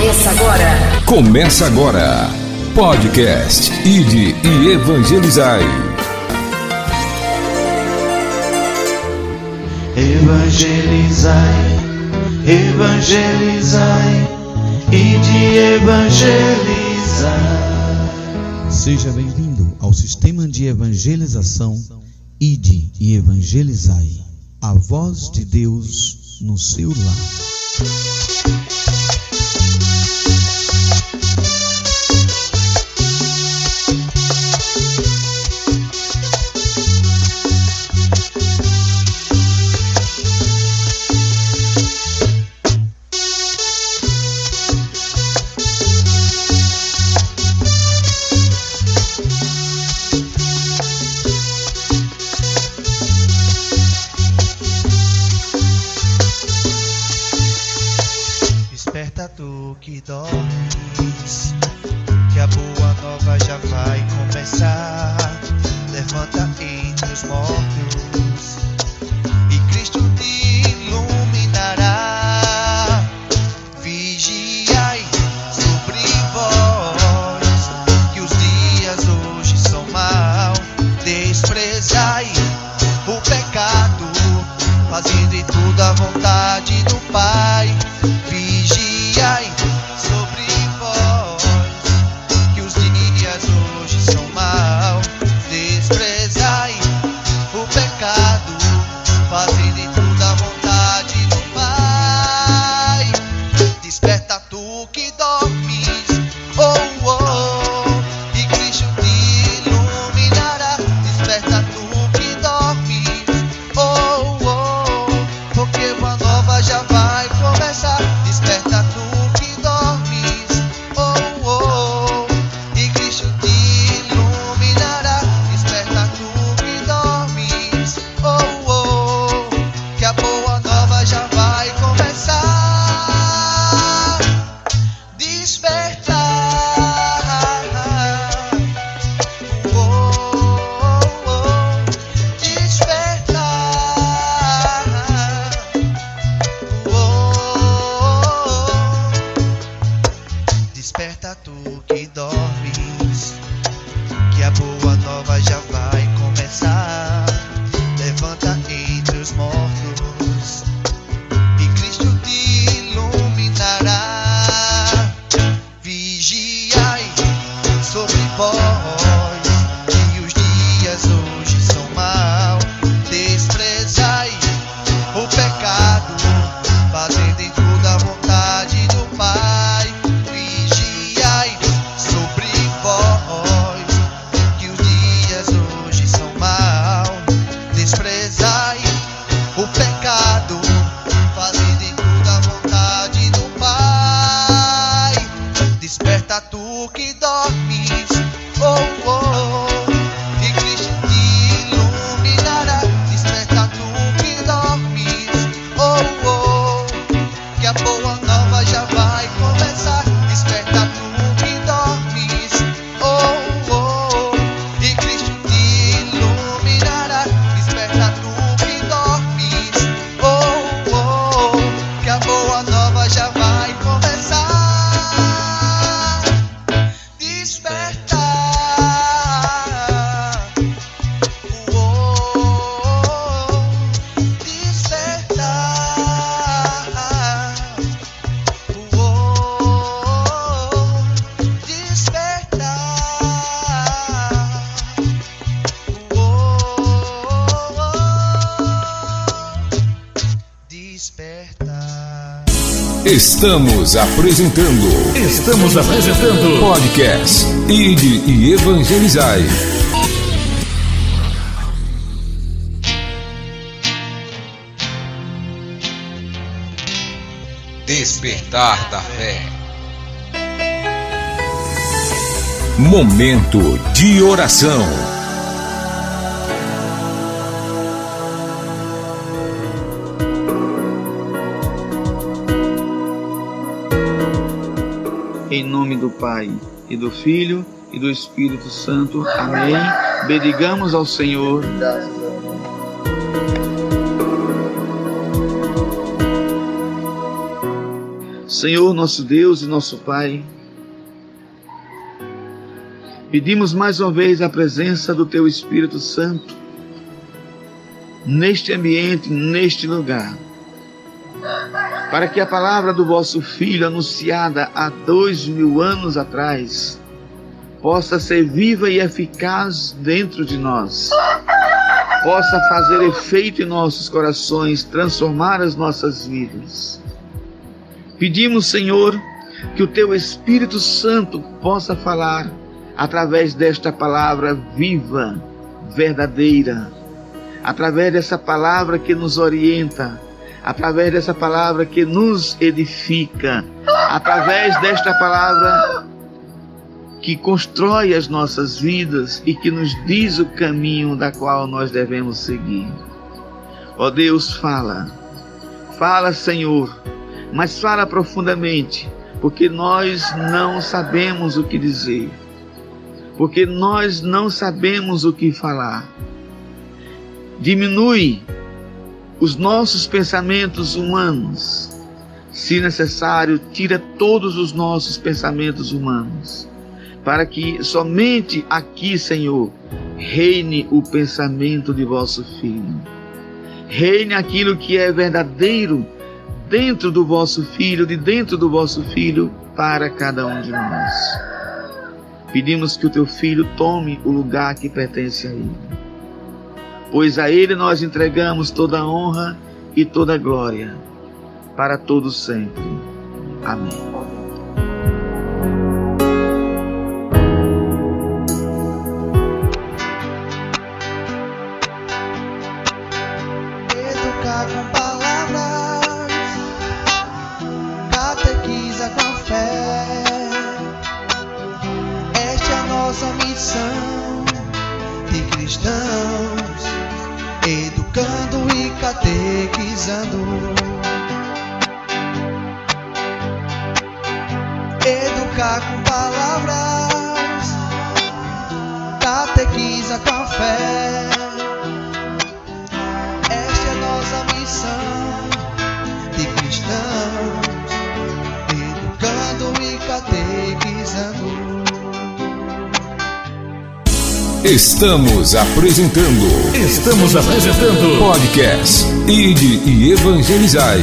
Começa agora. Começa agora. Podcast Ide e Evangelizai. Evangelizai, evangelizai, ide evangelizai. Seja bem-vindo ao sistema de evangelização Ide e Evangelizai. A voz de Deus no seu lar. Estamos apresentando. Estamos apresentando. Podcast Ide e Evangelizai. Despertar da fé. Momento de oração. Em nome do Pai, e do Filho, e do Espírito Santo. Amém. Bendigamos ao Senhor. Senhor, nosso Deus e nosso Pai, pedimos mais uma vez a presença do Teu Espírito Santo neste ambiente, neste lugar para que a palavra do vosso Filho, anunciada há dois mil anos atrás, possa ser viva e eficaz dentro de nós, possa fazer efeito em nossos corações, transformar as nossas vidas. Pedimos, Senhor, que o Teu Espírito Santo possa falar através desta palavra viva, verdadeira através dessa palavra que nos orienta, através dessa palavra que nos edifica, através desta palavra que constrói as nossas vidas e que nos diz o caminho da qual nós devemos seguir. Ó oh Deus, fala, fala, Senhor, mas fala profundamente, porque nós não sabemos o que dizer, porque nós não sabemos o que falar. Diminui os nossos pensamentos humanos. Se necessário, tira todos os nossos pensamentos humanos, para que somente aqui, Senhor, reine o pensamento de vosso Filho. Reine aquilo que é verdadeiro dentro do vosso Filho, de dentro do vosso Filho, para cada um de nós. Pedimos que o teu Filho tome o lugar que pertence a Ele pois a Ele nós entregamos toda a honra e toda a glória, para todos sempre. Amém. Estamos apresentando. Estamos apresentando. Podcast Ide e Evangelizai.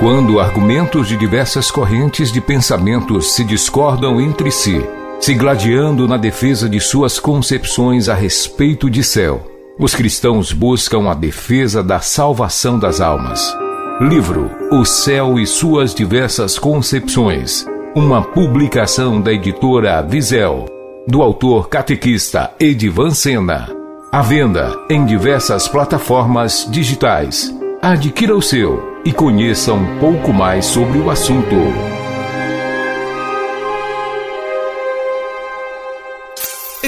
Quando argumentos de diversas correntes de pensamentos se discordam entre si, se gladiando na defesa de suas concepções a respeito de céu, os cristãos buscam a defesa da salvação das almas. Livro O Céu e Suas Diversas Concepções. Uma publicação da editora Visel, do autor catequista Edivan Sena. À venda em diversas plataformas digitais. Adquira o seu e conheça um pouco mais sobre o assunto.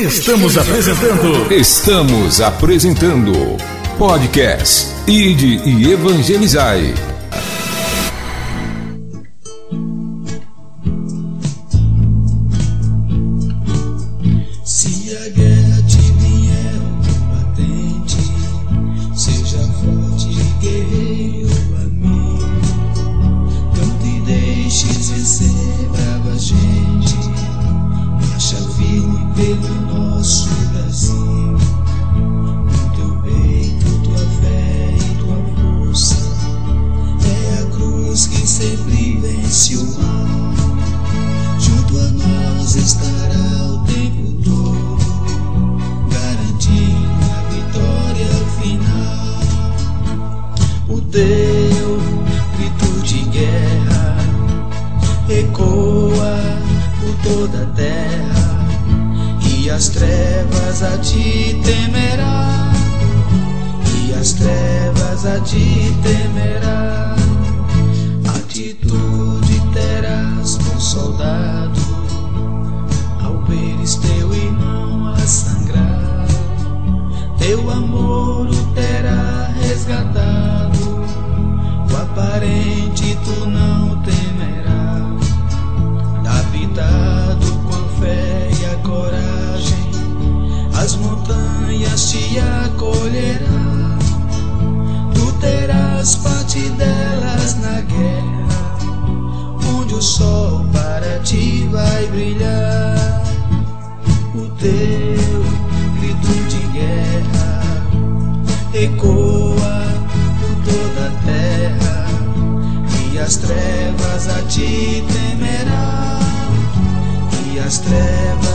Estamos apresentando. Estamos apresentando. Podcast Ide e Evangelizai.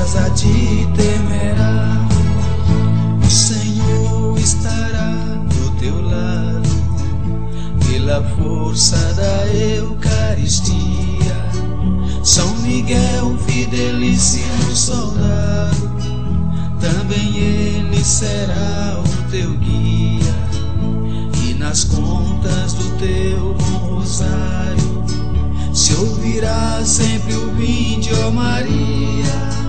Trevas a ti temerá. O Senhor estará do teu lado pela força da Eucaristia. São Miguel, fidelíssimo soldado, também ele será o teu guia. E nas contas do teu bom rosário se ouvirá sempre o vinde, ó Maria,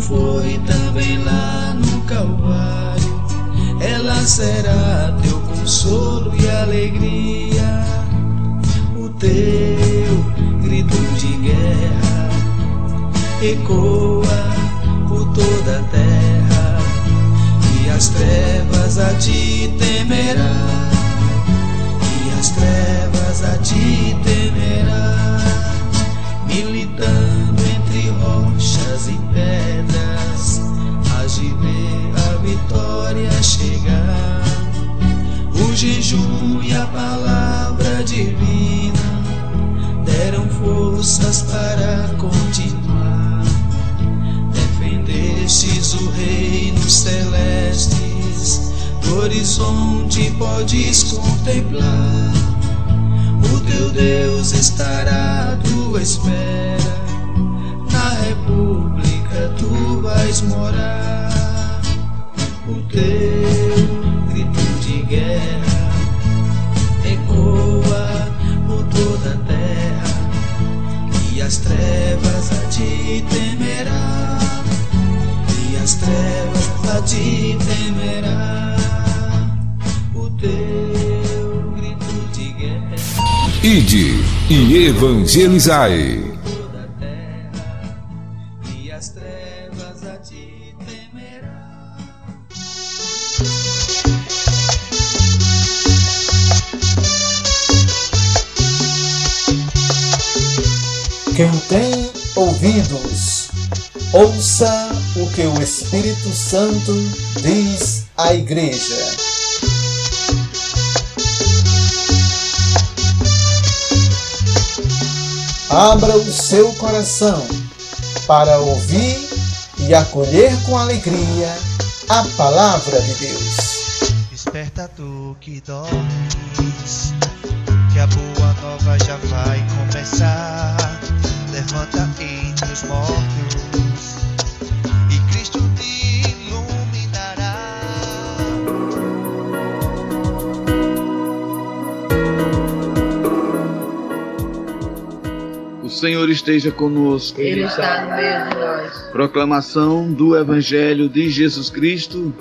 foi também lá no Calvário. Ela será teu consolo e alegria, o teu grito de guerra ecoa por toda a terra. E as trevas a ti temerá. E as trevas a ti temerá. Militando rochas e pedras hás de ver a vitória chegar o jejum e a palavra divina deram forças para continuar. Defendestes o reino celestes, do horizonte podes contemplar. O teu Deus estará à tua espera, república tu vais morar. O teu grito de guerra ecoa por toda a terra e as trevas a ti temerá e as trevas a ti temerá o teu grito de guerra Ide e evangelizai. Quem tem ouvidos, ouça o que o Espírito Santo diz à Igreja. Abra o seu coração para ouvir e acolher com alegria a palavra de Deus. Desperta tu que dormes, que a boa nova já vai começar. Levanta entre os mortos, e Cristo te iluminará. O Senhor esteja conosco. Ele está no meio de nós. Proclamação do Evangelho de Jesus Cristo,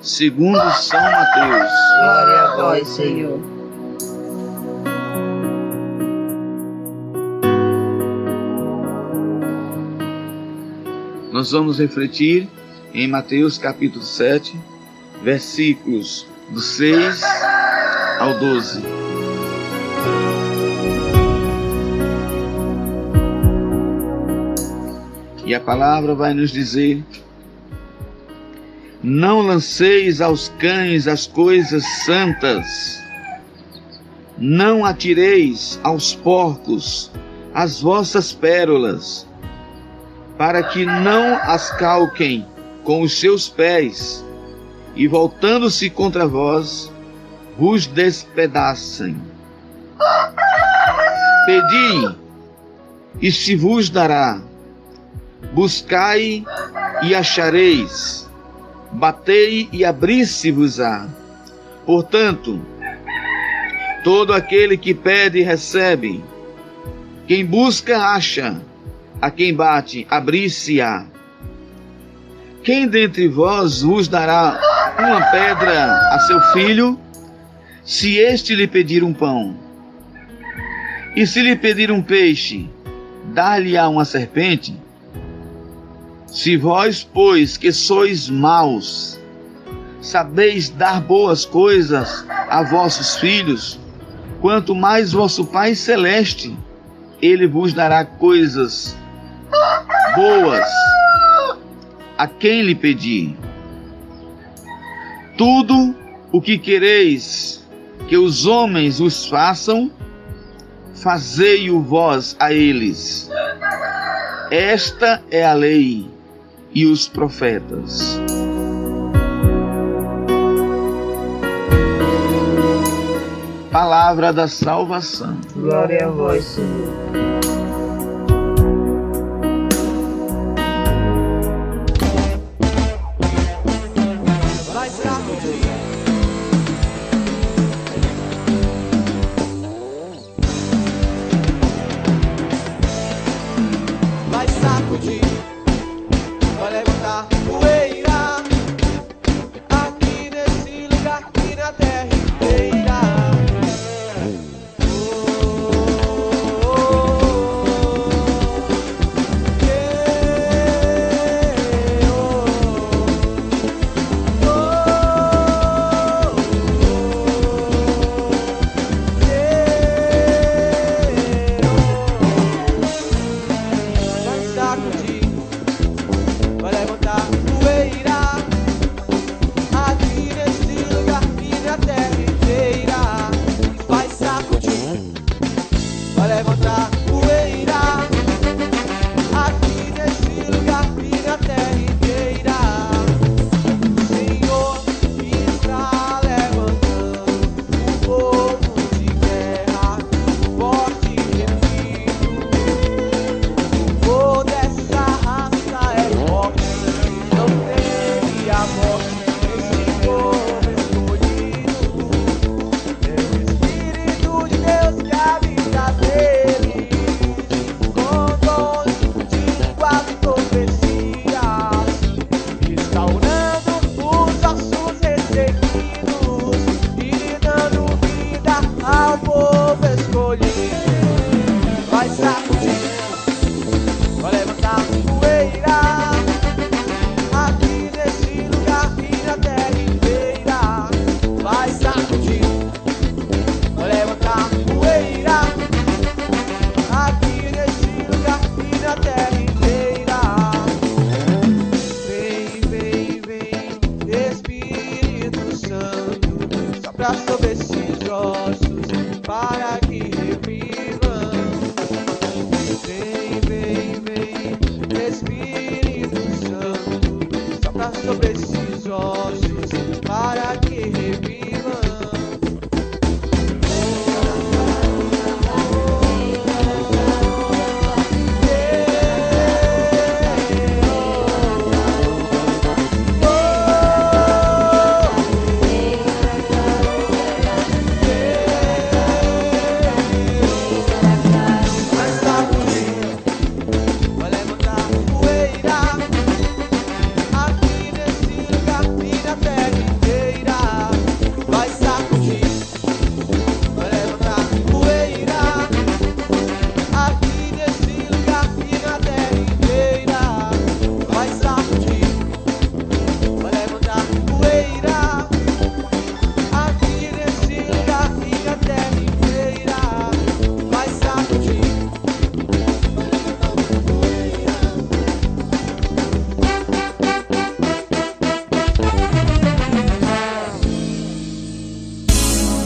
segundo São Mateus. Glória a vós, Senhor. Nós vamos refletir em Mateus capítulo 7, versículos do 6 ao 12. E a palavra vai nos dizer: Não lanceis aos cães as coisas santas, não atireis aos porcos as vossas pérolas, para que não as calquem com os seus pés, e voltando-se contra vós, vos despedacem. Pedi, e se vos dará. Buscai e achareis. Batei e abri-se-vos-á. Portanto, todo aquele que pede recebe. Quem busca acha. A quem bate abrir-se-á. Quem dentre vós vos dará uma pedra a seu filho, se este lhe pedir um pão? E se lhe pedir um peixe, dar-lhe-á uma serpente? Se vós, pois, que sois maus, sabeis dar boas coisas a vossos filhos, quanto mais vosso Pai Celeste, ele vos dará coisas boas a quem lhe pedir. Tudo o que quereis que os homens os façam, fazei-o vós a eles. Esta é a lei e os profetas. Palavra da salvação. Glória a vós, Senhor.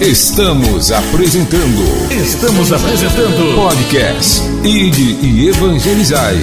Estamos apresentando. Estamos apresentando. Podcast Ide e Evangelizai.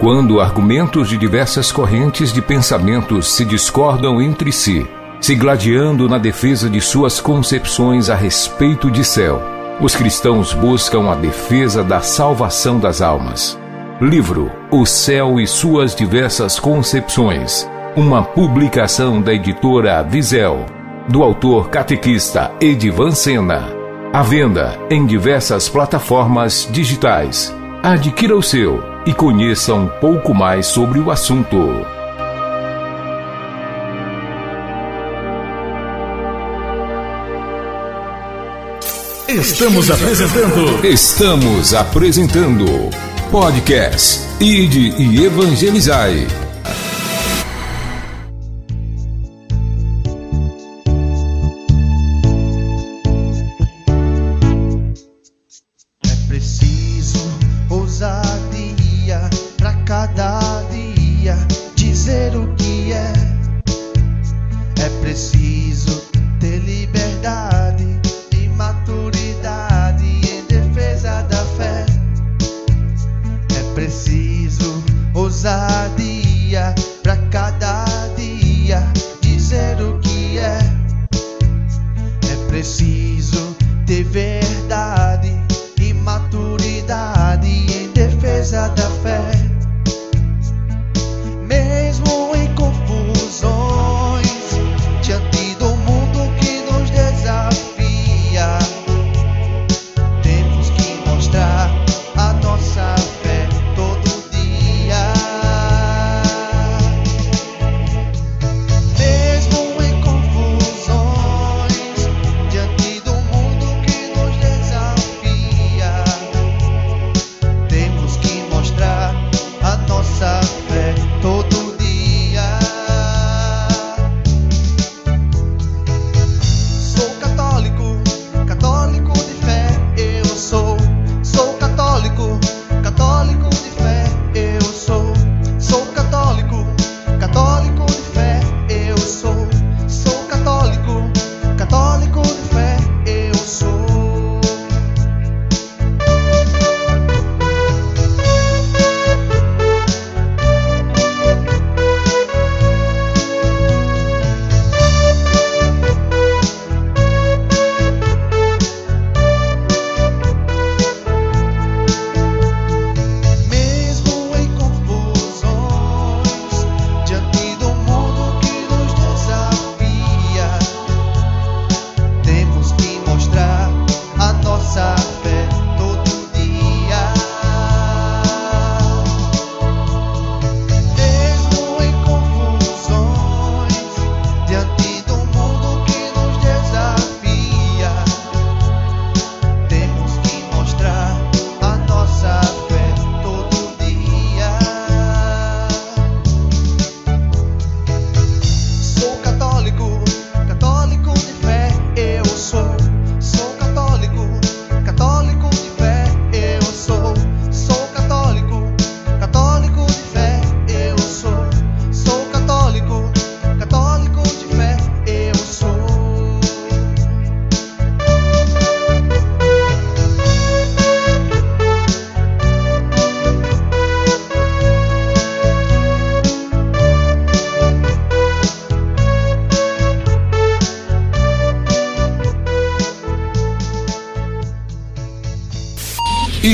Quando argumentos de diversas correntes de pensamentos se discordam entre si, se gladiando na defesa de suas concepções a respeito de céu, os cristãos buscam a defesa da salvação das almas. Livro O Céu e Suas Diversas Concepções. Uma publicação da editora Visel, do autor catequista Edivan Sena. À venda em diversas plataformas digitais. Adquira o seu e conheça um pouco mais sobre o assunto. Estamos apresentando. Estamos apresentando. Podcast Ide e Evangelizai.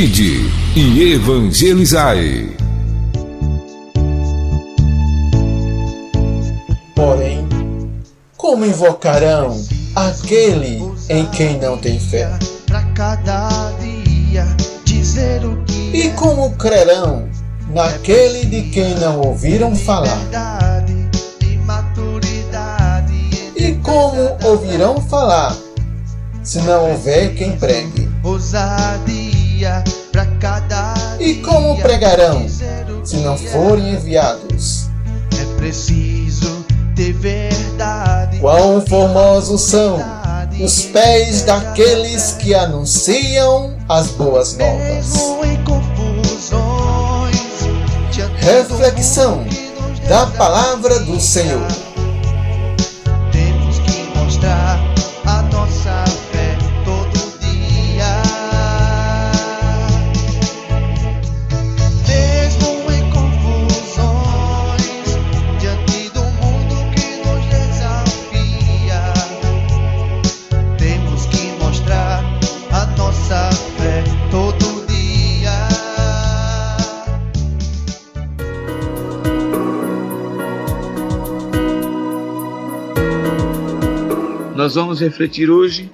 Ide e Evangelizai. Porém, como invocarão aquele em quem não tem fé? Pra cada dia dizer o que E como crerão naquele de quem não ouviram falar? e E como ouvirão falar se não houver quem pregue? E como pregarão se não é. forem enviados? É preciso ter verdade. Quão formosos são os pés daqueles que anunciam as boas novas. Reflexão da palavra do Senhor. Nós vamos refletir hoje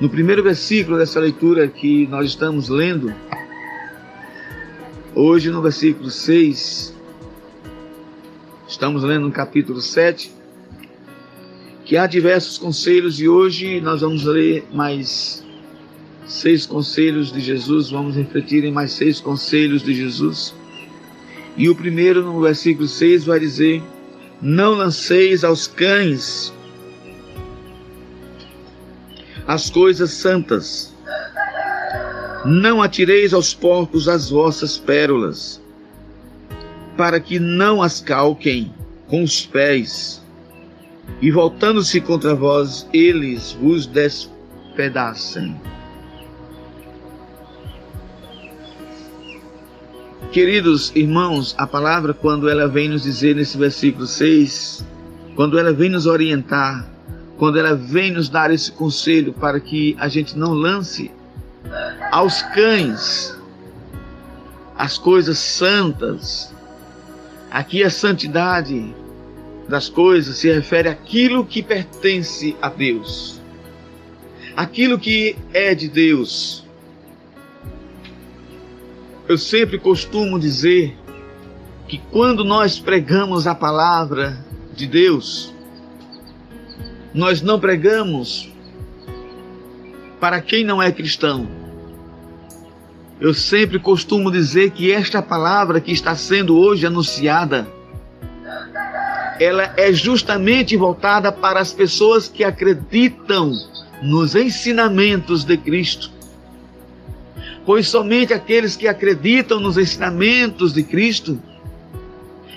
no primeiro versículo dessa leitura que nós estamos lendo. Hoje, no versículo 6, estamos lendo no capítulo 7, que há diversos conselhos e hoje nós vamos ler mais seis conselhos de Jesus, vamos refletir em mais seis conselhos de Jesus. E o primeiro, no versículo 6, vai dizer: Não lanceis aos cães as coisas santas, não atireis aos porcos as vossas pérolas, para que não as calquem com os pés, e voltando-se contra vós, eles vos despedacem. Queridos irmãos, a palavra, quando ela vem nos dizer nesse versículo 6, quando ela vem nos orientar, quando ela vem nos dar esse conselho para que a gente não lance aos cães as coisas santas. Aqui a santidade das coisas se refere àquilo que pertence a Deus, aquilo que é de Deus eu sempre costumo dizer que quando nós pregamos a palavra de Deus, nós não pregamos para quem não é cristão. Eu sempre costumo dizer que esta palavra que está sendo hoje anunciada, ela é justamente voltada para as pessoas que acreditam nos ensinamentos de Cristo pois somente aqueles que acreditam nos ensinamentos de Cristo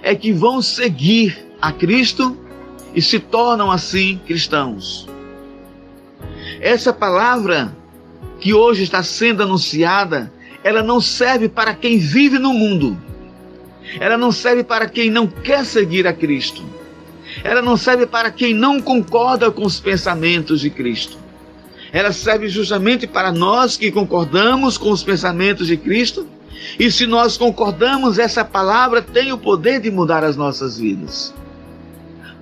é que vão seguir a Cristo e se tornam assim cristãos. Essa palavra que hoje está sendo anunciada, ela não serve para quem vive no mundo. Ela não serve para quem não quer seguir a Cristo. Ela não serve para quem não concorda com os pensamentos de Cristo ela serve justamente para nós que concordamos com os pensamentos de Cristo. E se nós concordamos, essa palavra tem o poder de mudar as nossas vidas.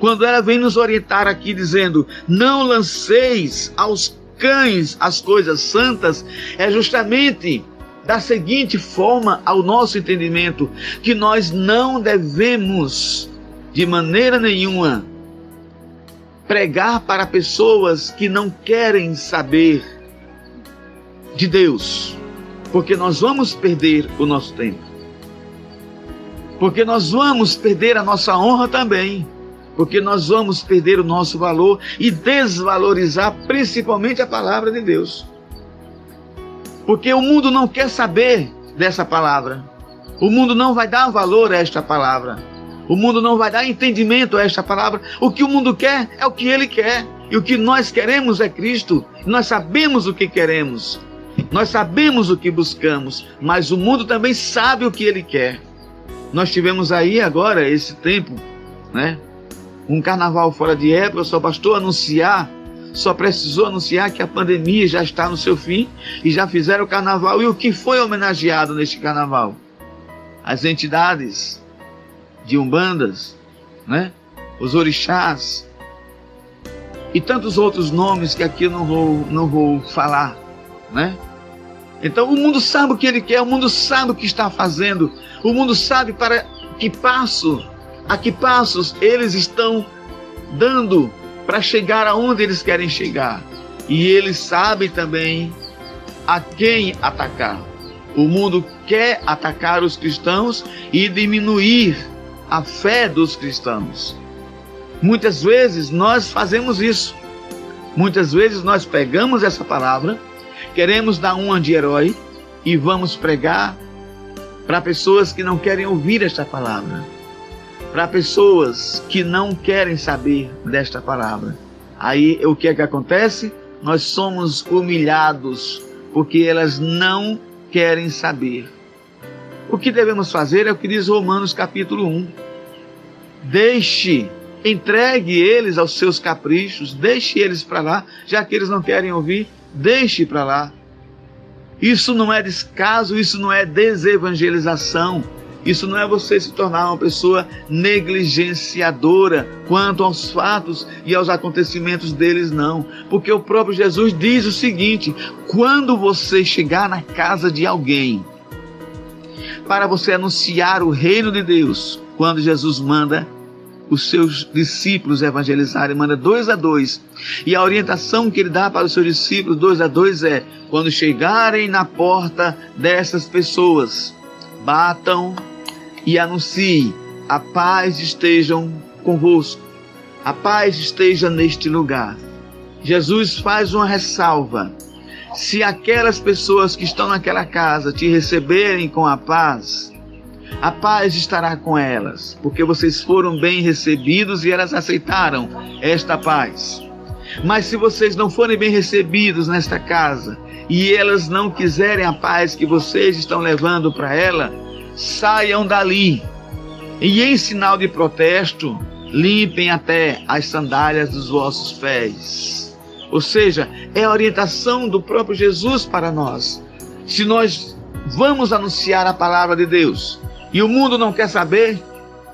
Quando ela vem nos orientar aqui dizendo: Não lanceis aos cães as coisas santas, é justamente da seguinte forma ao nosso entendimento: que nós não devemos, de maneira nenhuma, pregar para pessoas que não querem saber de Deus, porque nós vamos perder o nosso tempo. Porque nós vamos perder a nossa honra também. Porque nós vamos perder o nosso valor e desvalorizar principalmente a palavra de Deus. Porque o mundo não quer saber dessa palavra. O mundo não vai dar valor a esta palavra. O mundo não vai dar entendimento a esta palavra. O que o mundo quer é o que ele quer. E o que nós queremos é Cristo. Nós sabemos o que queremos. Nós sabemos o que buscamos. Mas o mundo também sabe o que ele quer. Nós tivemos aí agora, esse tempo, né? Um carnaval fora de época, só bastou anunciar só precisou anunciar que a pandemia já está no seu fim e já fizeram o carnaval. E o que foi homenageado neste carnaval? As entidades de umbandas, né? Os orixás e tantos outros nomes que aqui eu não vou não vou falar, né? Então o mundo sabe o que ele quer, o mundo sabe o que está fazendo, o mundo sabe para que passo, a que passos eles estão dando para chegar aonde eles querem chegar. E eles sabem também a quem atacar. O mundo quer atacar os cristãos e diminuir a fé dos cristãos. Muitas vezes nós fazemos isso. Muitas vezes nós pegamos essa palavra, queremos dar uma de herói e vamos pregar para pessoas que não querem ouvir esta palavra, para pessoas que não querem saber desta palavra. Aí o que é que acontece? Nós somos humilhados porque elas não querem saber. O que devemos fazer é o que diz Romanos capítulo 1. Deixe, entregue eles aos seus caprichos, deixe eles para lá, já que eles não querem ouvir, deixe para lá. Isso não é descaso, isso não é desevangelização. Isso não é você se tornar uma pessoa negligenciadora quanto aos fatos e aos acontecimentos deles, não. Porque o próprio Jesus diz o seguinte: quando você chegar na casa de alguém para você anunciar o reino de Deus, quando Jesus manda os seus discípulos evangelizarem, manda dois a dois. E a orientação que ele dá para os seus discípulos, dois a dois, é: quando chegarem na porta dessas pessoas, batam e anunciem: a paz estejam convosco, a paz esteja neste lugar. Jesus faz uma ressalva. Se aquelas pessoas que estão naquela casa te receberem com a paz, a paz estará com elas, porque vocês foram bem recebidos e elas aceitaram esta paz. Mas se vocês não forem bem recebidos nesta casa e elas não quiserem a paz que vocês estão levando para ela, saiam dali. E em sinal de protesto, limpem até as sandálias dos vossos pés. Ou seja, é a orientação do próprio Jesus para nós. Se nós vamos anunciar a palavra de Deus e o mundo não quer saber,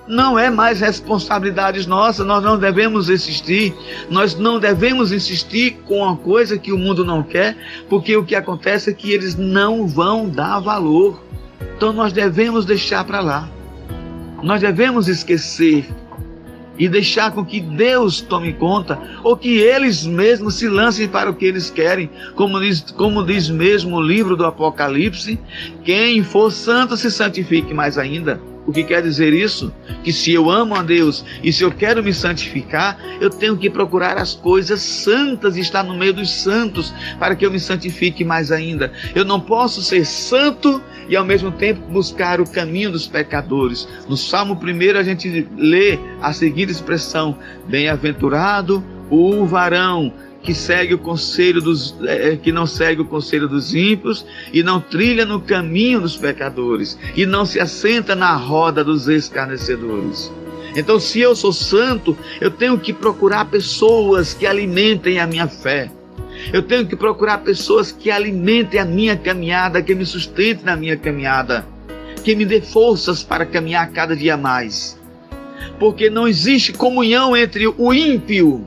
não é mais responsabilidade nossa, nós não devemos insistir, nós não devemos insistir com uma coisa que o mundo não quer, porque o que acontece é que eles não vão dar valor. Então nós devemos deixar para lá. Nós devemos esquecer e deixar com que Deus tome conta, ou que eles mesmos se lancem para o que eles querem, como diz, como diz mesmo o livro do Apocalipse: quem for santo se santifique mais ainda. O que quer dizer isso? Que se eu amo a Deus e se eu quero me santificar, eu tenho que procurar as coisas santas e estar no meio dos santos para que eu me santifique mais ainda. Eu não posso ser santo e ao mesmo tempo buscar o caminho dos pecadores. No Salmo 1 a gente lê a seguinte expressão: Bem-aventurado o varão que segue o conselho dos é, que não segue o conselho dos ímpios e não trilha no caminho dos pecadores e não se assenta na roda dos escarnecedores. Então, se eu sou santo, eu tenho que procurar pessoas que alimentem a minha fé. Eu tenho que procurar pessoas que alimentem a minha caminhada, que me sustentem na minha caminhada, que me dê forças para caminhar cada dia mais. Porque não existe comunhão entre o ímpio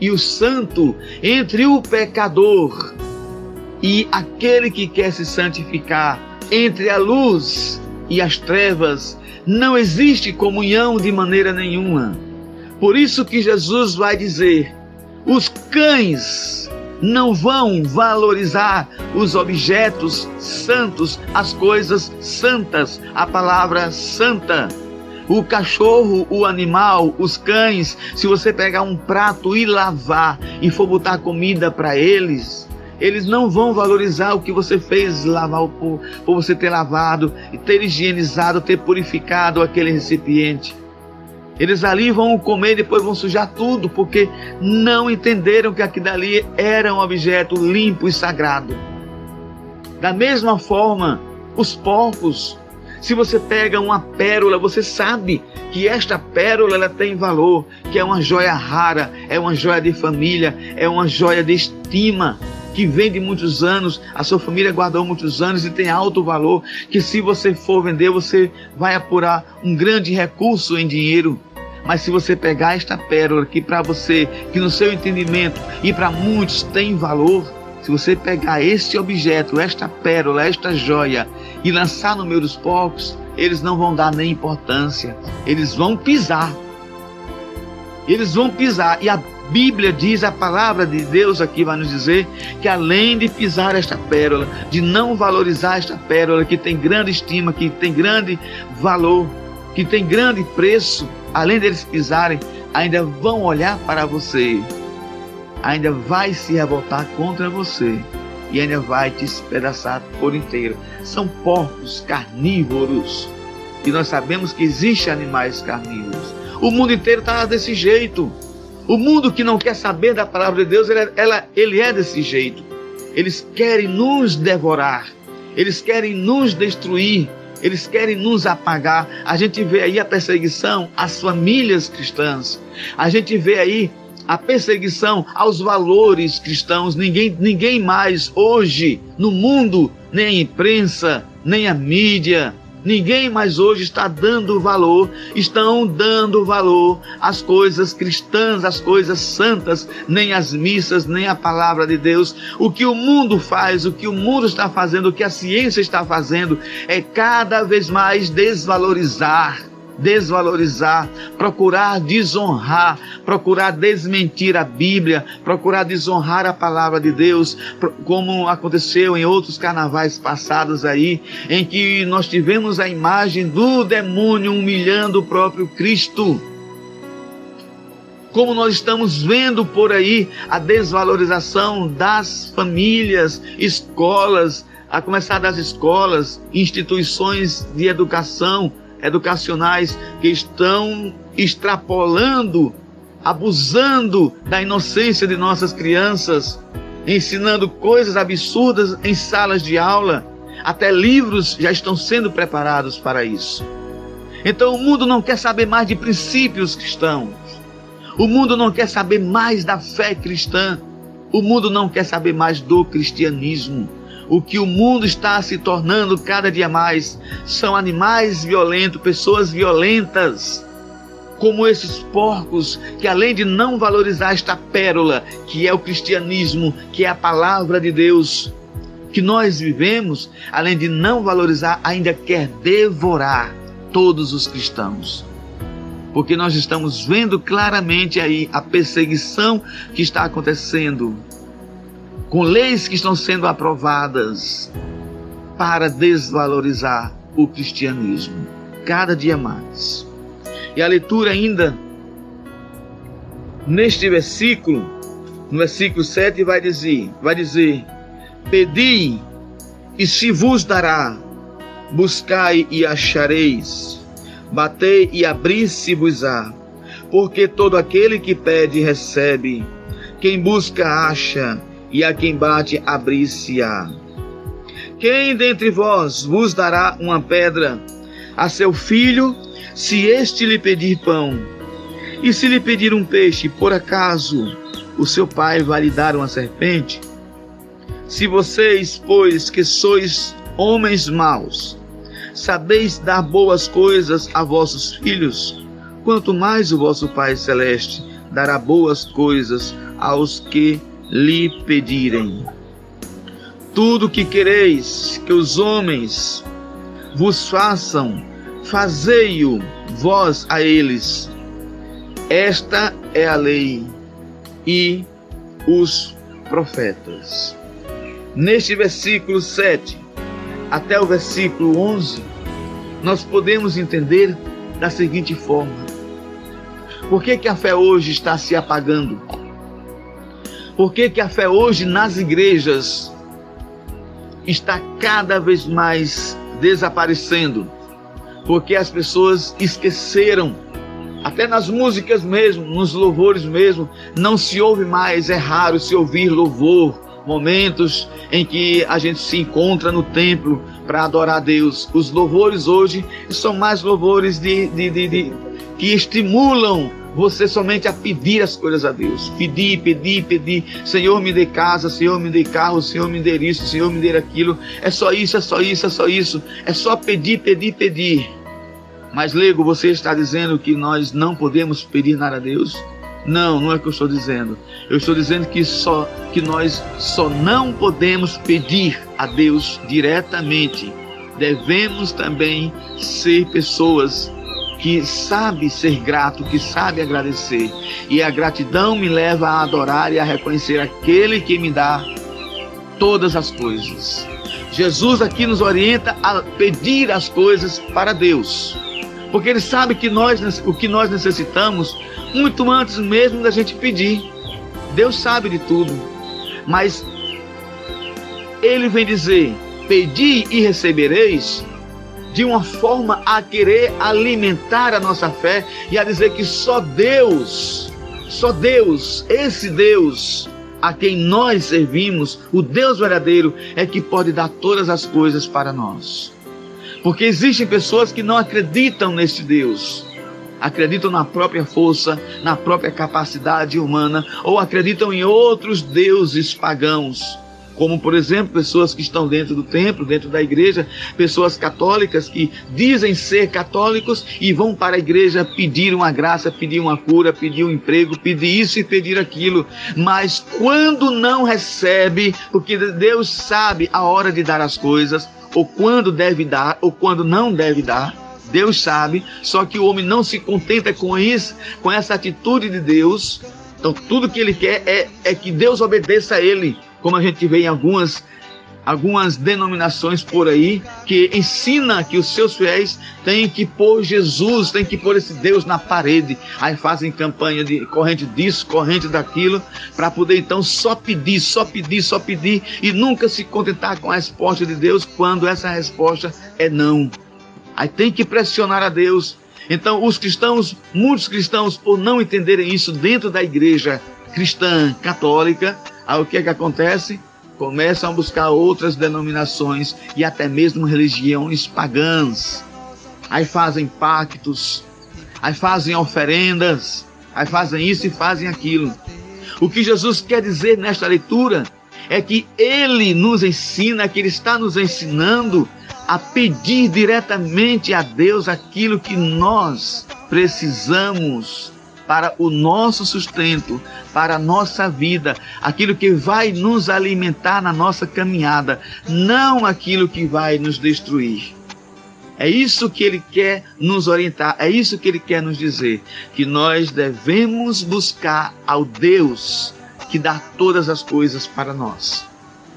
e o santo, entre o pecador e aquele que quer se santificar, entre a luz e as trevas, não existe comunhão de maneira nenhuma. Por isso que Jesus vai dizer: os cães não vão valorizar os objetos santos, as coisas santas, a palavra santa o cachorro, o animal, os cães, se você pegar um prato e lavar e for botar comida para eles, eles não vão valorizar o que você fez lavar por, por você ter lavado, ter higienizado, ter purificado aquele recipiente. Eles ali vão comer e depois vão sujar tudo, porque não entenderam que aquilo ali era um objeto limpo e sagrado. Da mesma forma, os porcos, se você pega uma pérola, você sabe que esta pérola ela tem valor, que é uma joia rara, é uma joia de família, é uma joia de estima que vem de muitos anos, a sua família guardou muitos anos e tem alto valor, que se você for vender, você vai apurar um grande recurso em dinheiro. Mas se você pegar esta pérola que para você, que no seu entendimento e para muitos tem valor, se você pegar este objeto, esta pérola, esta joia e lançar no meio dos porcos, eles não vão dar nem importância, eles vão pisar. Eles vão pisar. E a Bíblia diz, a palavra de Deus aqui vai nos dizer que além de pisar esta pérola, de não valorizar esta pérola que tem grande estima, que tem grande valor, que tem grande preço, além deles pisarem, ainda vão olhar para você ainda vai se revoltar contra você e ainda vai te espedaçar por inteiro. São porcos carnívoros. E nós sabemos que existem animais carnívoros. O mundo inteiro está desse jeito. O mundo que não quer saber da palavra de Deus, ele, é, ela, ele é desse jeito. Eles querem nos devorar. Eles querem nos destruir. Eles querem nos apagar. A gente vê aí a perseguição às famílias cristãs. A gente vê aí a perseguição aos valores cristãos. Ninguém, ninguém mais hoje no mundo, nem a imprensa, nem a mídia, ninguém mais hoje está dando valor, estão dando valor às coisas cristãs, às coisas santas, nem as missas, nem a palavra de Deus. O que o mundo faz, o que o mundo está fazendo, o que a ciência está fazendo, é cada vez mais desvalorizar desvalorizar, procurar desonrar, procurar desmentir a Bíblia, procurar desonrar a palavra de Deus, como aconteceu em outros carnavais passados aí, em que nós tivemos a imagem do demônio humilhando o próprio Cristo. Como nós estamos vendo por aí a desvalorização das famílias, escolas, a começar das escolas, instituições de educação, educacionais que estão extrapolando, abusando da inocência de nossas crianças, ensinando coisas absurdas em salas de aula, até livros já estão sendo preparados para isso. Então o mundo não quer saber mais de princípios cristãos. O mundo não quer saber mais da fé cristã. O mundo não quer saber mais do cristianismo. O que o mundo está se tornando cada dia mais são animais violentos, pessoas violentas, como esses porcos que, além de não valorizar esta pérola, que é o cristianismo, que é a palavra de Deus, que nós vivemos, além de não valorizar, ainda quer devorar todos os cristãos. Porque nós estamos vendo claramente aí a perseguição que está acontecendo, com leis que estão sendo aprovadas para desvalorizar o cristianismo, cada dia mais. E a leitura ainda neste versículo, no versículo 7 vai dizer, vai dizer: Pedi e se vos dará, buscai e achareis batei e abri-se-vos-á. Porque todo aquele que pede, recebe. Quem busca, acha. E a quem bate, abrir-se-á. Quem dentre vós vos dará uma pedra a seu filho, se este lhe pedir pão? E se lhe pedir um peixe, por acaso o seu pai vai lhe dar uma serpente? Se vocês, pois, que sois homens maus, sabeis dar boas coisas a vossos filhos, quanto mais o vosso Pai Celeste dará boas coisas aos que lhe pedirem. Tudo que quereis que os homens vos façam, fazei-o vós a eles. Esta é a lei e os profetas. Neste versículo 7, até o versículo 11, nós podemos entender da seguinte forma: por que, que a fé hoje está se apagando? Por que, que a fé hoje nas igrejas está cada vez mais desaparecendo? Porque as pessoas esqueceram, até nas músicas mesmo, nos louvores mesmo, não se ouve mais, é raro se ouvir louvor momentos em que a gente se encontra no templo para adorar a Deus. Os louvores hoje são mais louvores de, de, de, de, que estimulam você somente a pedir as coisas a Deus. Pedir, pedir, pedir. Senhor, me dê casa, Senhor, me dê carro, Senhor, me dê isso, Senhor, me dê aquilo. É só isso, é só isso, é só isso. É só pedir, pedir, pedir. Mas, Lego, você está dizendo que nós não podemos pedir nada a Deus? Não, não é o que eu estou dizendo. Eu estou dizendo que só que nós só não podemos pedir a Deus diretamente. Devemos também ser pessoas que sabe ser grato, que sabe agradecer. E a gratidão me leva a adorar e a reconhecer aquele que me dá todas as coisas. Jesus aqui nos orienta a pedir as coisas para Deus. Porque ele sabe que nós o que nós necessitamos muito antes mesmo da gente pedir. Deus sabe de tudo, mas Ele vem dizer: Pedi e recebereis, de uma forma a querer alimentar a nossa fé e a dizer que só Deus, só Deus, esse Deus a quem nós servimos, o Deus verdadeiro, é que pode dar todas as coisas para nós. Porque existem pessoas que não acreditam nesse Deus acreditam na própria força, na própria capacidade humana, ou acreditam em outros deuses pagãos, como por exemplo pessoas que estão dentro do templo, dentro da igreja, pessoas católicas que dizem ser católicos e vão para a igreja pedir uma graça, pedir uma cura, pedir um emprego, pedir isso e pedir aquilo, mas quando não recebe, porque Deus sabe a hora de dar as coisas, ou quando deve dar, ou quando não deve dar, Deus sabe, só que o homem não se contenta com isso, com essa atitude de Deus. Então, tudo que ele quer é, é que Deus obedeça a ele, como a gente vê em algumas algumas denominações por aí que ensina que os seus fiéis têm que pôr Jesus, têm que pôr esse Deus na parede. Aí fazem campanha de corrente disso, corrente daquilo, para poder então só pedir, só pedir, só pedir e nunca se contentar com a resposta de Deus quando essa resposta é não. Aí tem que pressionar a Deus. Então, os cristãos, muitos cristãos, por não entenderem isso dentro da igreja cristã católica, aí o que é que acontece? começam a buscar outras denominações e até mesmo religiões pagãs. Aí fazem pactos, aí fazem oferendas, aí fazem isso e fazem aquilo. O que Jesus quer dizer nesta leitura é que ele nos ensina, que ele está nos ensinando a pedir diretamente a Deus aquilo que nós precisamos para o nosso sustento, para a nossa vida, aquilo que vai nos alimentar na nossa caminhada, não aquilo que vai nos destruir. É isso que ele quer nos orientar, é isso que ele quer nos dizer, que nós devemos buscar ao Deus que dá todas as coisas para nós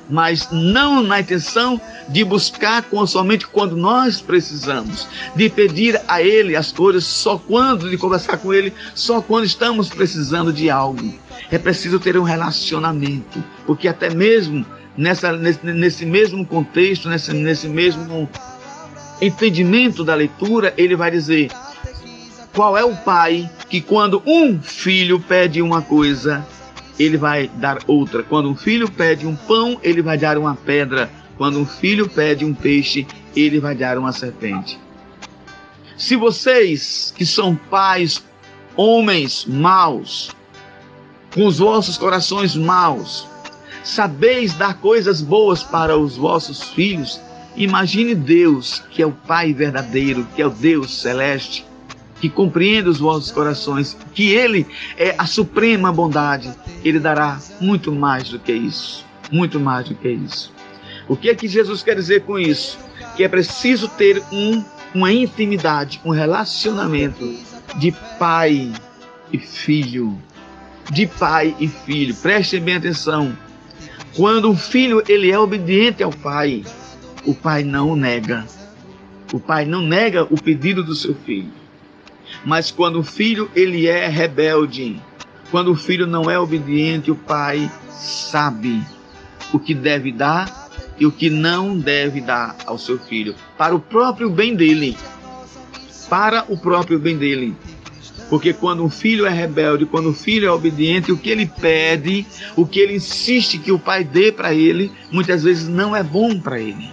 mas não na intenção de buscar somente quando nós precisamos, de pedir a Ele as coisas só quando, de conversar com Ele só quando estamos precisando de algo. É preciso ter um relacionamento, porque até mesmo nessa, nesse, nesse mesmo contexto, nesse, nesse mesmo entendimento da leitura, ele vai dizer: qual é o pai que quando um filho pede uma coisa, ele vai dar outra. Quando um filho pede um pão, ele vai dar uma pedra. Quando um filho pede um peixe, ele vai dar uma serpente. Se vocês que são pais, homens maus, com os vossos corações maus, sabeis dar coisas boas para os vossos filhos, imagine Deus, que é o Pai verdadeiro, que é o Deus celeste, que compreende os vossos corações, que Ele é a suprema bondade, Ele dará muito mais do que isso. Muito mais do que isso. O que é que Jesus quer dizer com isso? Que é preciso ter um, uma intimidade, um relacionamento de pai e filho. De pai e filho. Prestem bem atenção. Quando um filho ele é obediente ao pai, o pai não o nega. O pai não nega o pedido do seu filho. Mas quando o filho ele é rebelde, quando o filho não é obediente, o pai sabe o que deve dar e o que não deve dar ao seu filho, para o próprio bem dele. Para o próprio bem dele. Porque quando um filho é rebelde, quando o filho é obediente, o que ele pede, o que ele insiste que o pai dê para ele, muitas vezes não é bom para ele.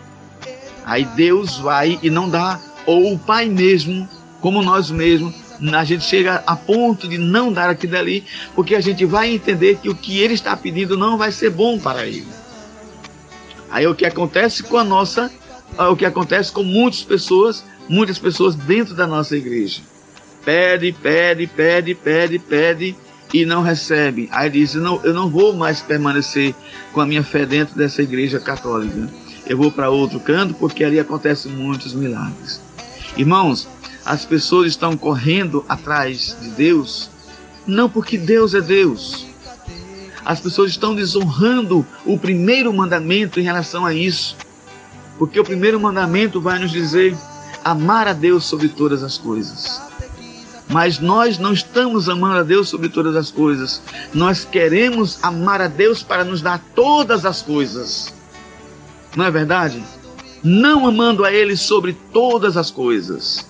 Aí Deus vai e não dá, ou o pai mesmo como nós mesmos, a gente chega a ponto de não dar aquilo ali, porque a gente vai entender que o que ele está pedindo não vai ser bom para ele. Aí o que acontece com a nossa, o que acontece com muitas pessoas, muitas pessoas dentro da nossa igreja. Pede, pede, pede, pede, pede e não recebe. Aí diz: não, eu não vou mais permanecer com a minha fé dentro dessa igreja católica. Eu vou para outro canto porque ali acontecem muitos milagres. Irmãos, as pessoas estão correndo atrás de Deus, não porque Deus é Deus. As pessoas estão desonrando o primeiro mandamento em relação a isso. Porque o primeiro mandamento vai nos dizer amar a Deus sobre todas as coisas. Mas nós não estamos amando a Deus sobre todas as coisas. Nós queremos amar a Deus para nos dar todas as coisas. Não é verdade? Não amando a Ele sobre todas as coisas.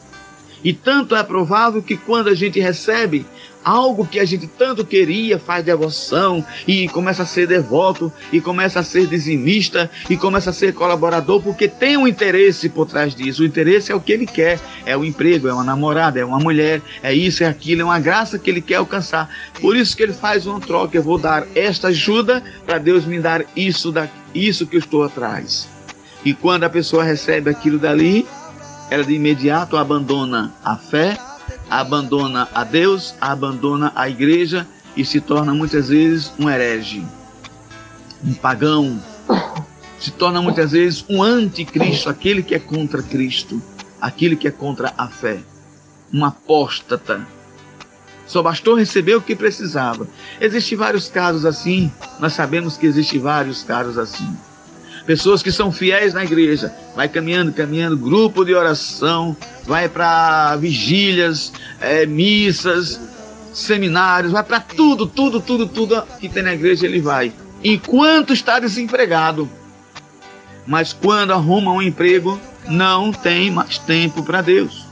E tanto é provável que quando a gente recebe algo que a gente tanto queria, faz devoção e começa a ser devoto e começa a ser dizimista e começa a ser colaborador porque tem um interesse por trás disso. O interesse é o que ele quer, é o emprego, é uma namorada, é uma mulher, é isso, é aquilo, é uma graça que ele quer alcançar. Por isso que ele faz uma troca, eu vou dar esta ajuda para Deus me dar isso da isso que eu estou atrás. E quando a pessoa recebe aquilo dali, ela de imediato abandona a fé, abandona a Deus, abandona a igreja e se torna muitas vezes um herege, um pagão, se torna muitas vezes um anticristo, aquele que é contra Cristo. aquele que é contra a fé, um apóstata. Só bastou receber o que precisava. Existem vários casos assim, nós sabemos que existem vários casos assim. Pessoas que são fiéis na igreja, vai caminhando, caminhando, grupo de oração, vai para vigílias, é, missas, seminários, vai para tudo, tudo, tudo, tudo que tem na igreja ele vai. Enquanto está desempregado. Mas quando arruma um emprego, não tem mais tempo para Deus.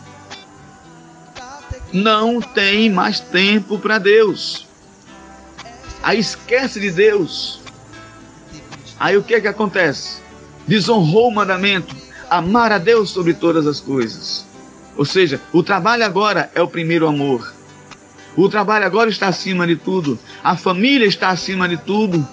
Não tem mais tempo para Deus. Aí esquece de Deus. Aí o que é que acontece? Desonrou o mandamento, amar a Deus sobre todas as coisas. Ou seja, o trabalho agora é o primeiro amor. O trabalho agora está acima de tudo. A família está acima de tudo.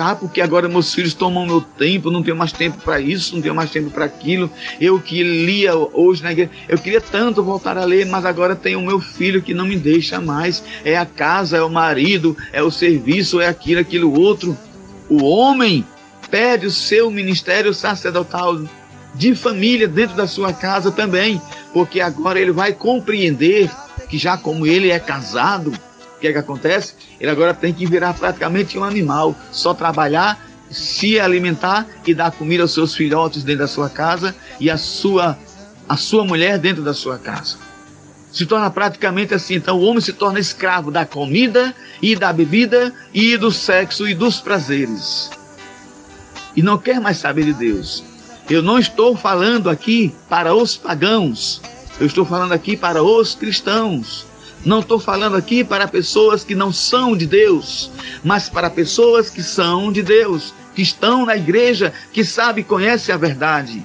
Ah, porque agora meus filhos tomam meu tempo, não tenho mais tempo para isso, não tenho mais tempo para aquilo. Eu que lia hoje na igreja, eu queria tanto voltar a ler, mas agora tenho o meu filho que não me deixa mais. É a casa, é o marido, é o serviço, é aquilo, aquilo outro. O homem perde o seu ministério sacerdotal de família dentro da sua casa também, porque agora ele vai compreender que já como ele é casado, o que é que acontece? Ele agora tem que virar praticamente um animal, só trabalhar, se alimentar e dar comida aos seus filhotes dentro da sua casa e a sua a sua mulher dentro da sua casa. Se torna praticamente assim, então o homem se torna escravo da comida e da bebida e do sexo e dos prazeres. E não quer mais saber de Deus. Eu não estou falando aqui para os pagãos, eu estou falando aqui para os cristãos. Não estou falando aqui para pessoas que não são de Deus, mas para pessoas que são de Deus, que estão na igreja, que sabe e conhece a verdade.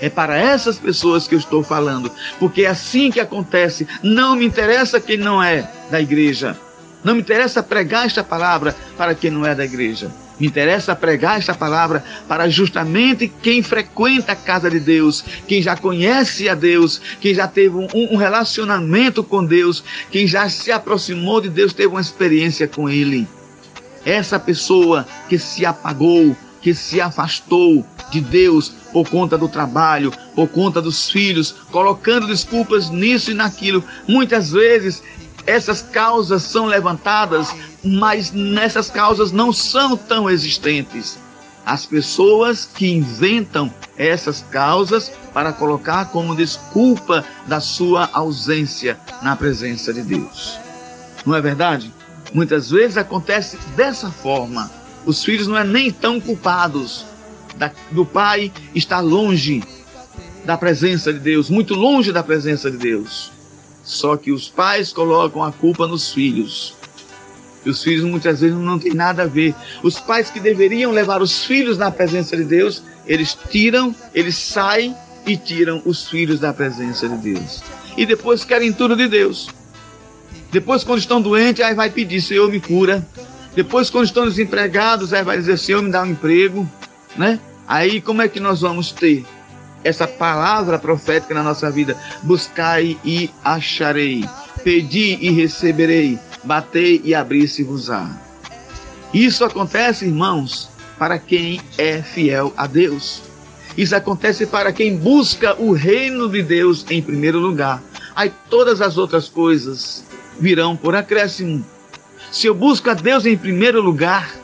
É para essas pessoas que eu estou falando, porque é assim que acontece. Não me interessa quem não é da igreja. Não me interessa pregar esta palavra para quem não é da igreja. Me interessa pregar esta palavra para justamente quem frequenta a casa de Deus, quem já conhece a Deus, quem já teve um, um, relacionamento com Deus, quem já se aproximou de Deus, teve uma experiência com Ele. Essa pessoa que se apagou, que se afastou de Deus por conta do trabalho, por conta dos filhos, colocando desculpas nisso e naquilo, muitas vezes essas causas são levantadas, mas nessas causas não são tão existentes. As pessoas que inventam essas causas para colocar como desculpa da sua ausência na presença de Deus. Não é verdade? Muitas vezes acontece dessa forma. Os filhos não é nem tão culpados da, do pai estar longe da presença de Deus, muito longe da presença de Deus. Só que os pais colocam a culpa nos filhos. Os filhos muitas vezes não têm nada a ver. Os pais que deveriam levar os filhos na presença de Deus, eles tiram, eles saem e tiram os filhos da presença de Deus. E depois querem tudo de Deus. Depois, quando estão doentes, aí vai pedir, Senhor, me cura. Depois, quando estão desempregados, aí vai dizer, Senhor, me dá um emprego. Né? Aí, como é que nós vamos ter essa palavra profética na nossa vida. Buscai e acharei, pedi e receberei, batei e abri-se-vos-á. Isso acontece, irmãos, para quem é fiel a Deus. Isso acontece para quem busca o reino de Deus em primeiro lugar. Aí todas as outras coisas virão por acréscimo. Se eu busco a Deus em primeiro lugar,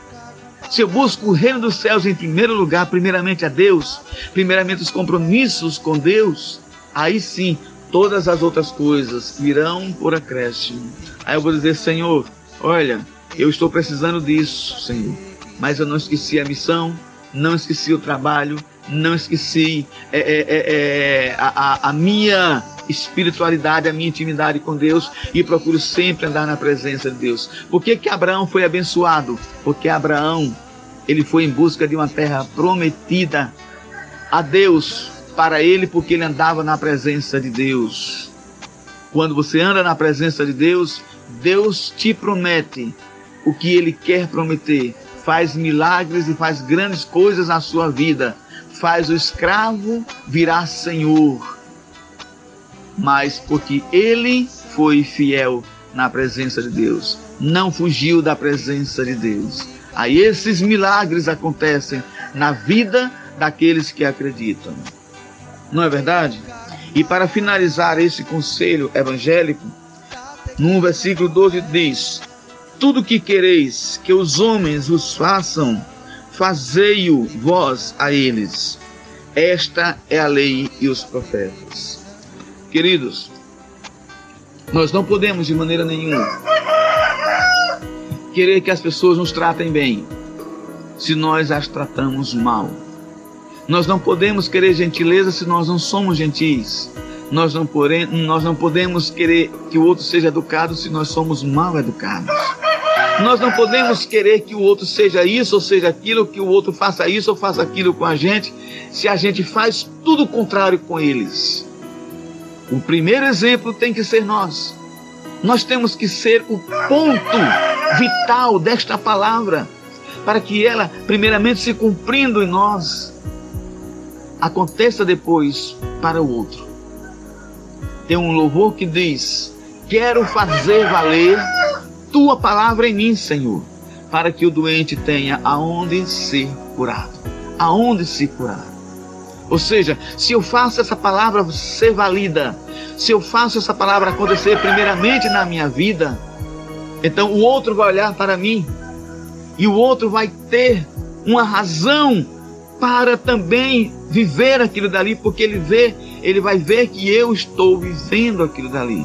se eu busco o reino dos céus em primeiro lugar, primeiramente a Deus, primeiramente os compromissos com Deus, aí sim todas as outras coisas virão por acréscimo. Aí eu vou dizer, Senhor, olha, eu estou precisando disso, Senhor, mas eu não esqueci a missão, não esqueci o trabalho, não esqueci é, é, é, é a, a, minha espiritualidade, a minha intimidade com Deus e procuro sempre andar na presença de Deus. Por que, que Abraão foi abençoado? Porque Abraão ele foi em busca de uma terra prometida a Deus para ele, porque ele andava na presença de Deus. Quando você anda na presença de Deus, Deus te promete o que ele quer prometer. Faz milagres e faz grandes coisas na sua vida. Faz o escravo virar senhor mas porque ele foi fiel na presença de Deus, não fugiu da presença de Deus. Aí esses milagres acontecem na vida daqueles que acreditam. Não é verdade? E para finalizar esse conselho evangélico, no versículo 12 diz: Tudo que quereis que os homens vos façam, fazei-o vós a eles. Esta é a lei e os profetas. Queridos, nós não podemos de maneira nenhuma querer que as pessoas nos tratem bem se nós as tratamos mal. Nós não podemos querer gentileza se nós não somos gentis. Nós não, porém, nós não podemos querer que o outro seja educado se nós somos mal educados. Nós não podemos querer que o outro seja isso ou seja aquilo, que o outro faça isso ou faça aquilo com a gente, se a gente faz tudo o contrário com eles. O primeiro exemplo tem que ser nós. Nós temos que ser o ponto vital desta palavra, para que ela, primeiramente, se cumprindo em nós, aconteça depois para o outro. Tem um louvor que diz: Quero fazer valer tua palavra em mim, Senhor, para que o doente tenha aonde ser curado. Aonde se curar. Ou seja, se eu faço essa palavra ser valida, se eu faço essa palavra acontecer primeiramente na minha vida, então o outro vai olhar para mim e o outro vai ter uma razão para também viver aquilo dali, porque ele vê, ele vai ver que eu estou vivendo aquilo dali.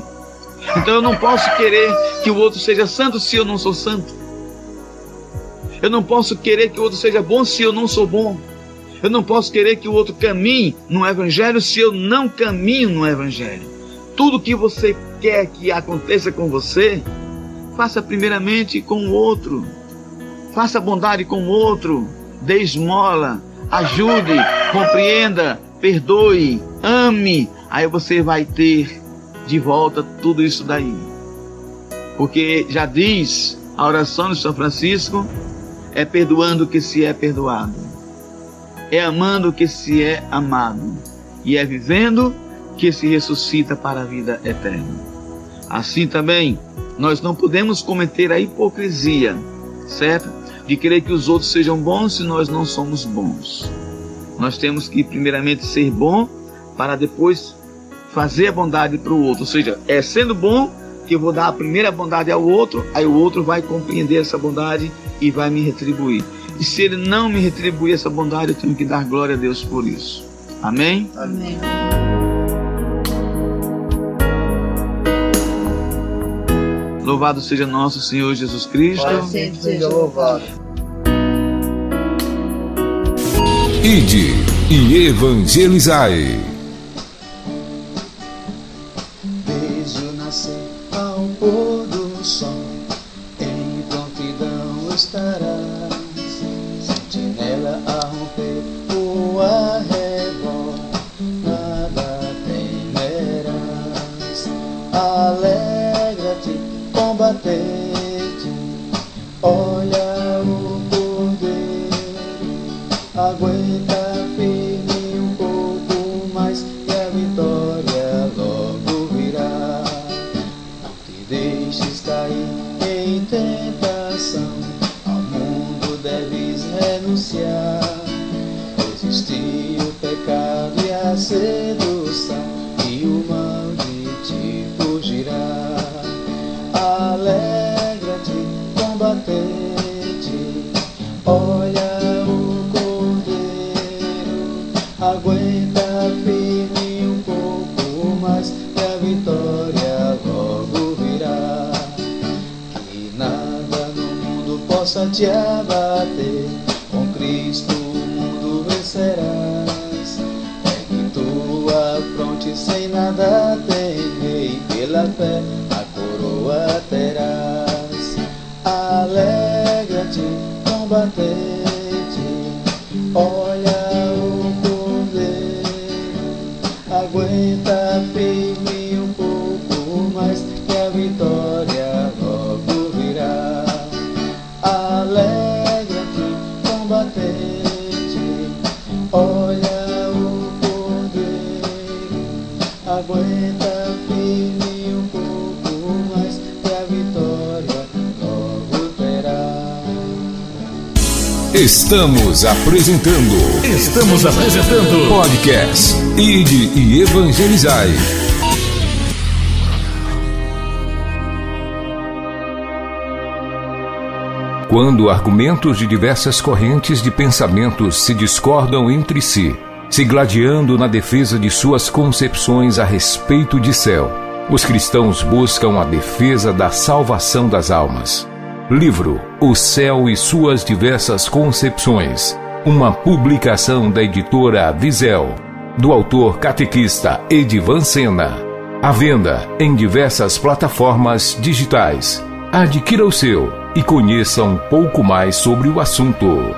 Então eu não posso querer que o outro seja santo se eu não sou santo. Eu não posso querer que o outro seja bom se eu não sou bom. Eu não posso querer que o outro caminhe no evangelho se eu não caminho no evangelho. Tudo que você quer que aconteça com você, faça primeiramente com o outro. Faça bondade com o outro, dê esmola, ajude, compreenda, perdoe, ame. Aí você vai ter de volta tudo isso daí. Porque já diz a oração de São Francisco: é perdoando que se é perdoado, é amando que se é amado, e é vivendo que se ressuscita para a vida eterna. Assim também, nós não podemos cometer a hipocrisia, certo? De querer que os outros sejam bons se nós não somos bons. Nós temos que, primeiramente, ser bom para depois fazer a bondade para o outro. Ou seja, é sendo bom que eu vou dar a primeira bondade ao outro, aí o outro vai compreender essa bondade e vai me retribuir. E se ele não me retribuir essa bondade, eu tenho que dar glória a Deus por isso. Amém? Amém. Louvado seja nosso Senhor Jesus Cristo. Sempre seja louvado. Ide e evangelizai. Estamos apresentando. Estamos apresentando. Podcast Ide e Evangelizai. Quando argumentos de diversas correntes de pensamentos se discordam entre si, se gladiando na defesa de suas concepções a respeito de céu, os cristãos buscam a defesa da salvação das almas. Livro O Céu e Suas Diversas Concepções. Uma publicação da editora Visel, do autor catequista Edivan Sena. À venda em diversas plataformas digitais. Adquira o seu e conheça um pouco mais sobre o assunto.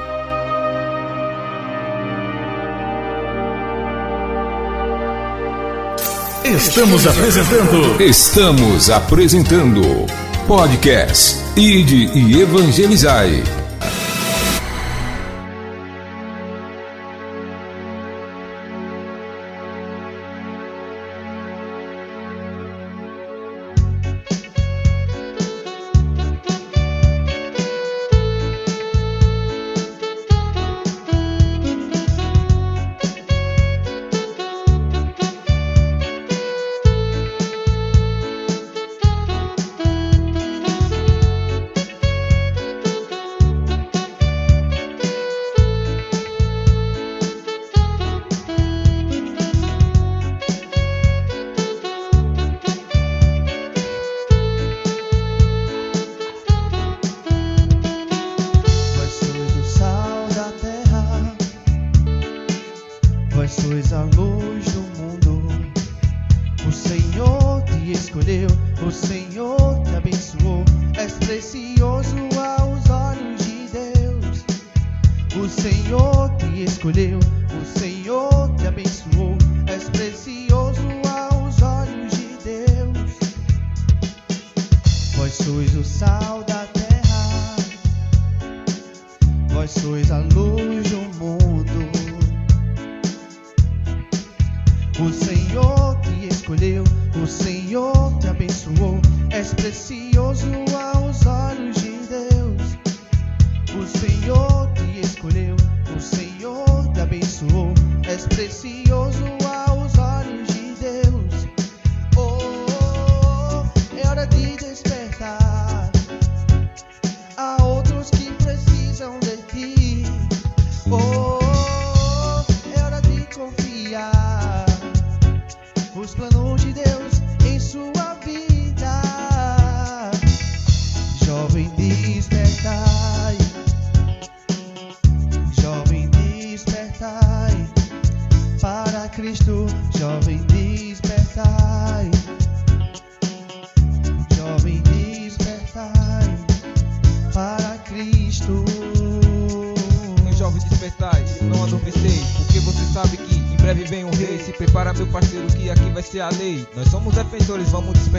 Estamos apresentando. Estamos apresentando. Podcast Ide e Evangelizai.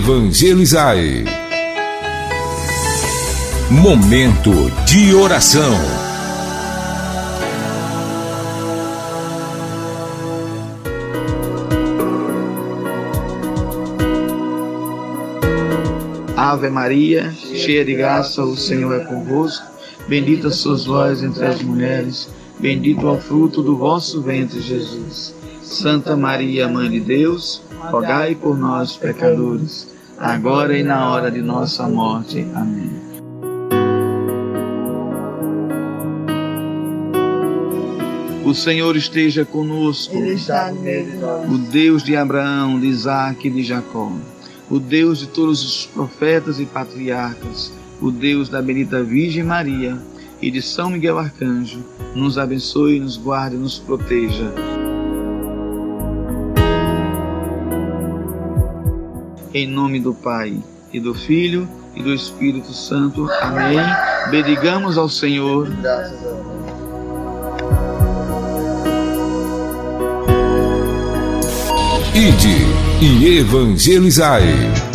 Evangelizai. Momento de oração. Ave Maria, cheia de graça, o Senhor é convosco. Bendita sois vós entre as mulheres, bendito é o fruto do vosso ventre, Jesus. Santa Maria, Mãe de Deus, rogai por nós, pecadores, agora e na hora de nossa morte. Amém. O Senhor esteja conosco. O Deus de Abraão, de Isaac e de Jacó. O Deus de todos os profetas e patriarcas. O Deus da bendita Virgem Maria e de São Miguel Arcanjo. Nos abençoe, nos guarde e nos proteja. Em nome do Pai, e do Filho, e do Espírito Santo. Amém. Bendigamos ao Senhor. Graças a Deus. Ide e evangelizai.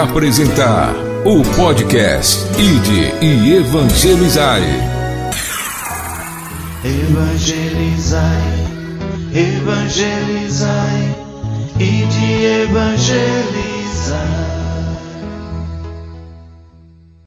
Apresentar o podcast Ide e Evangelizai. Evangelizai, evangelizai, ide evangelizai.